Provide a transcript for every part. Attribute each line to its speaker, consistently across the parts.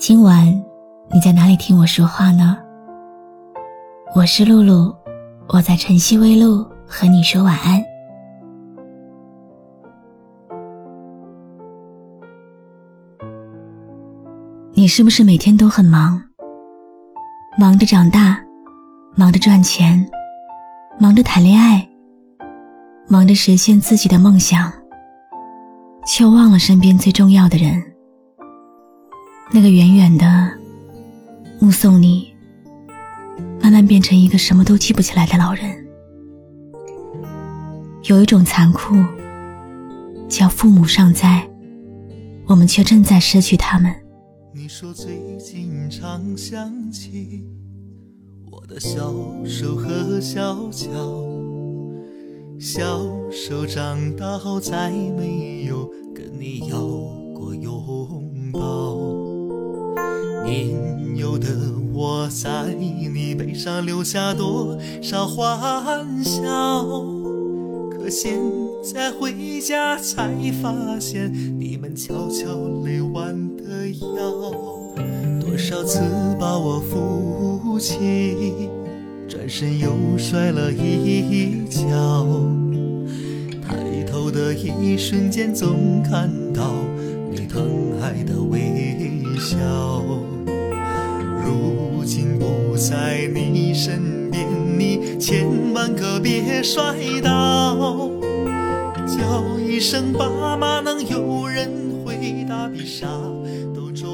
Speaker 1: 今晚你在哪里听我说话呢？我是露露，我在晨曦微露和你说晚安。你是不是每天都很忙？忙着长大，忙着赚钱，忙着谈恋爱，忙着实现自己的梦想，却忘了身边最重要的人。那个远远的目送你慢慢变成一个什么都记不起来的老人，有一种残酷，叫父母尚在，我们却正在失去他们。
Speaker 2: 你说最近常想起我的小手和小脚，小手长大后再没有跟你要过拥抱。年幼的我在你背上留下多少欢笑？可现在回家才发现，你们悄悄累弯的腰。多少次把我扶起，转身又摔了一跤。抬头的一瞬间，总看到你疼爱的微笑。如今不在你身边，你千万可别摔倒。叫一声爸妈，能有人回答比啥都重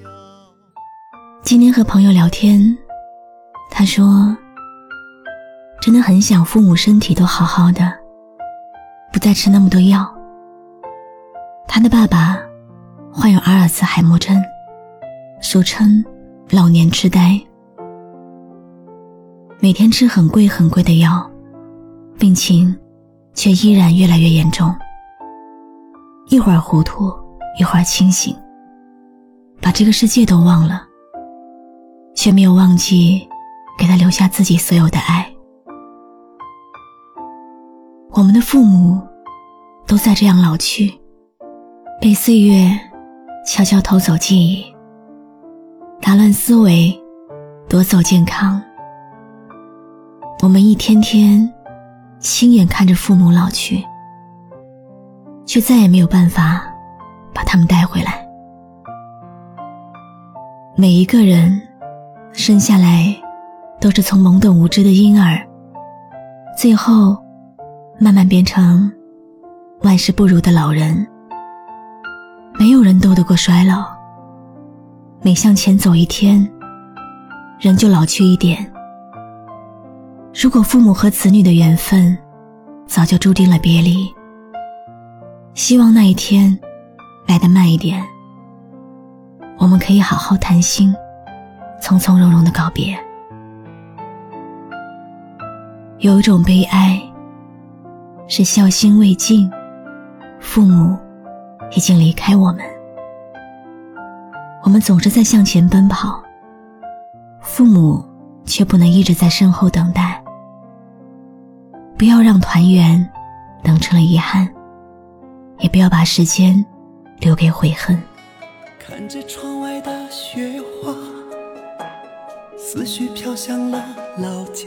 Speaker 2: 要。
Speaker 1: 今天和朋友聊天，他说：“真的很想父母身体都好好的，不再吃那么多药。”他的爸爸患有阿尔茨海默症，俗称。老年痴呆，每天吃很贵很贵的药，病情却依然越来越严重。一会儿糊涂，一会儿清醒，把这个世界都忘了，却没有忘记给他留下自己所有的爱。我们的父母都在这样老去，被岁月悄悄偷走记忆。打乱思维，夺走健康。我们一天天亲眼看着父母老去，却再也没有办法把他们带回来。每一个人生下来都是从懵懂无知的婴儿，最后慢慢变成万事不如的老人。没有人斗得过衰老。每向前走一天，人就老去一点。如果父母和子女的缘分早就注定了别离，希望那一天来得慢一点，我们可以好好谈心，从从容容的告别。有一种悲哀，是孝心未尽，父母已经离开我们。我们总是在向前奔跑，父母却不能一直在身后等待。不要让团圆等成了遗憾，也不要把时间留给悔恨。
Speaker 2: 看着窗外的雪花，思绪飘向了老家，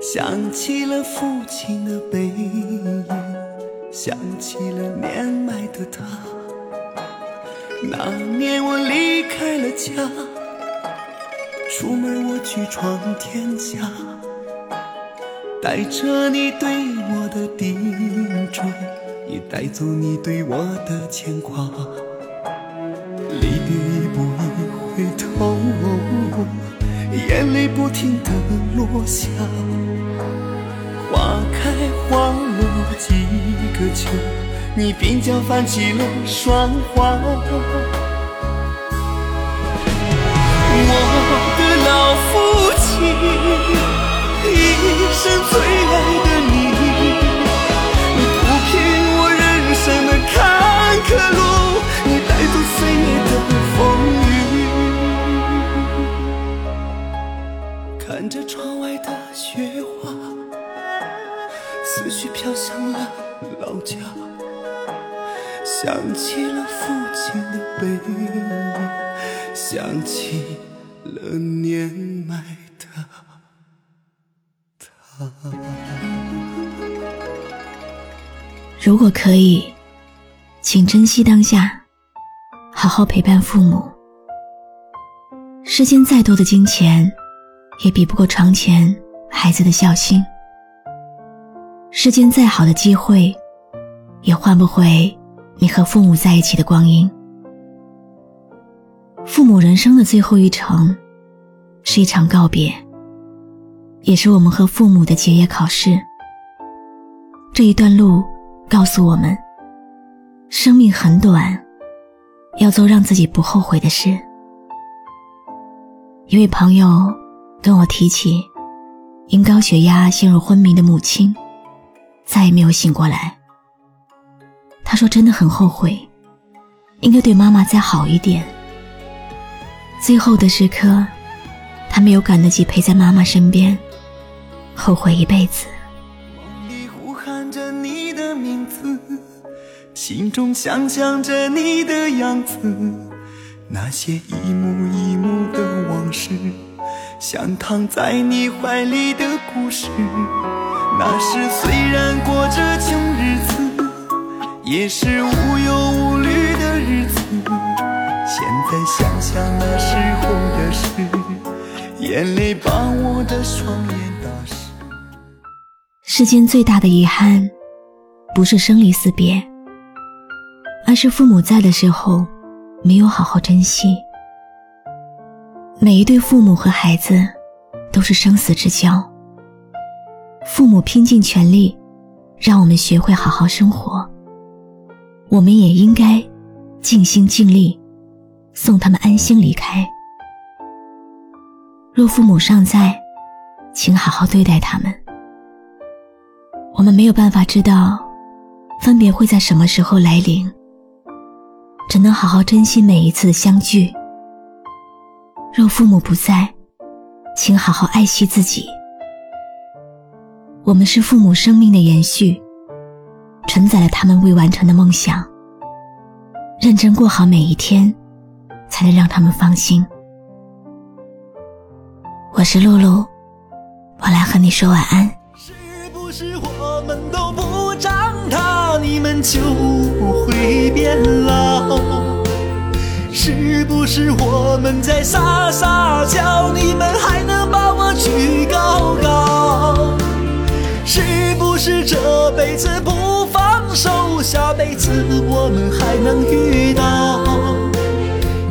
Speaker 2: 想起了父亲的背影，想起了年迈的他。那年我离开了家，出门我去闯天下，带着你对我的叮嘱，也带走你对我的牵挂。离别一步一回头，眼泪不停的落下，花开花落几个秋。你鬓角泛起了霜花。我的老父亲一生最爱的你你铺平我人生的坎坷路你带走岁月的风雨。看着窗外的雪花思绪飘向了老家。想起了父亲的背影，想起了年迈的他。
Speaker 1: 如果可以，请珍惜当下，好好陪伴父母。世间再多的金钱，也比不过床前孩子的孝心；世间再好的机会，也换不回你和父母在一起的光阴。父母人生的最后一程，是一场告别，也是我们和父母的结业考试。这一段路告诉我们，生命很短，要做让自己不后悔的事。一位朋友跟我提起，因高血压陷入昏迷的母亲，再也没有醒过来。他说真的很后悔，应该对妈妈再好一点。最后的时刻，他没有赶得及陪在妈妈身边，后悔一辈子。
Speaker 2: 梦里呼喊着你的名字，心中想象着你的样子，那些一幕一幕的往事，像躺在你怀里的故事。那时虽然过着穷日子，也是无忧无虑的日子。现在想想那时候的事，眼泪把我的双眼打湿。
Speaker 1: 世间最大的遗憾，不是生离死别，而是父母在的时候没有好好珍惜。每一对父母和孩子都是生死之交，父母拼尽全力让我们学会好好生活，我们也应该尽心尽力送他们安心离开。若父母尚在，请好好对待他们。我们没有办法知道分别会在什么时候来临，只能好好珍惜每一次的相聚。若父母不在，请好好爱惜自己。我们是父母生命的延续，承载了他们未完成的梦想。认真过好每一天，才能让他们放心。我是露露，我来和你说晚安。
Speaker 2: 是不是我们都不长大，你们就不会变老？是不是我们在撒撒娇，你们还能把我举高高？是不是这辈子不，下辈子我们还能遇到？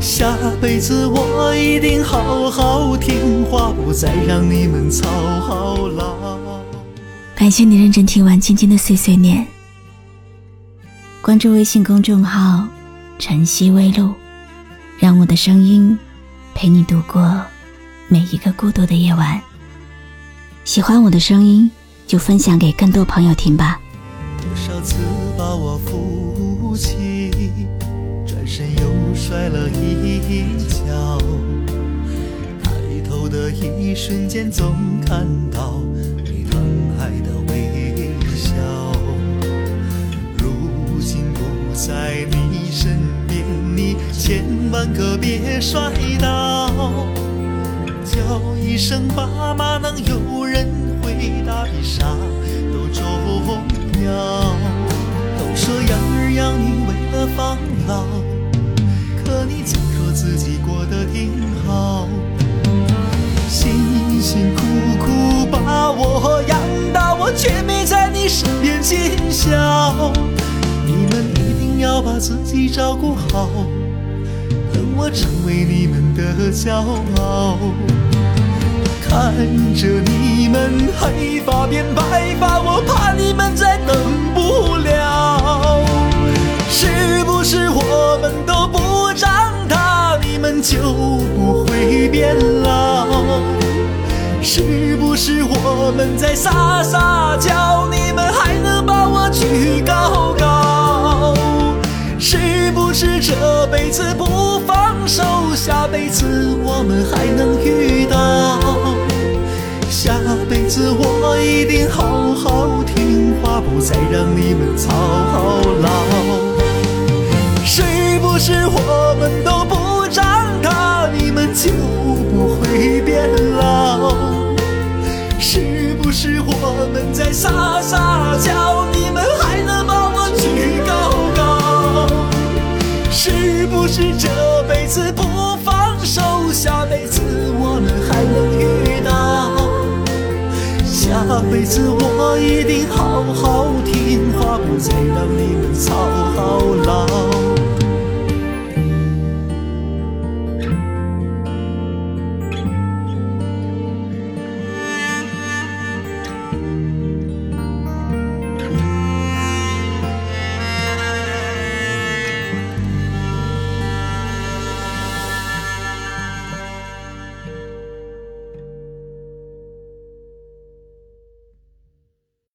Speaker 2: 下辈子我一定好好听话，不再让你们操劳。
Speaker 1: 感谢你认真听完今天的碎碎念。关注微信公众号“晨曦微露”，让我的声音陪你度过每一个孤独的夜晚。喜欢我的声音，就分享给更多朋友听吧。
Speaker 2: 多少次把我扶起，转身又摔了一跤。抬头的一瞬间，总看到你疼爱的微笑。如今不在你身边，你千万可别摔倒。叫一声爸妈，能有人回答比啥都重要。说养儿养女为了防老，可你总说自己过得挺好。辛辛苦苦把我养大，我却没在你身边尽孝。你们一定要把自己照顾好，等我成为你们的骄傲。看着你们黑发变白发，我怕你们再等不了。是不是我们都不长大，你们就不会变老？是不是我们在撒撒娇，你们还能把我举高高？是不是这辈子不放手，下辈子我们还能遇到？下辈子我一定好好听话，不再让你们操劳。是我们都不长大，你们就不会变老？是不是我们在撒撒娇，你们还能把我举高高？是不是这辈子不放手，下辈子我们还能遇到？下辈子我一定好好听话，不再让你们操劳。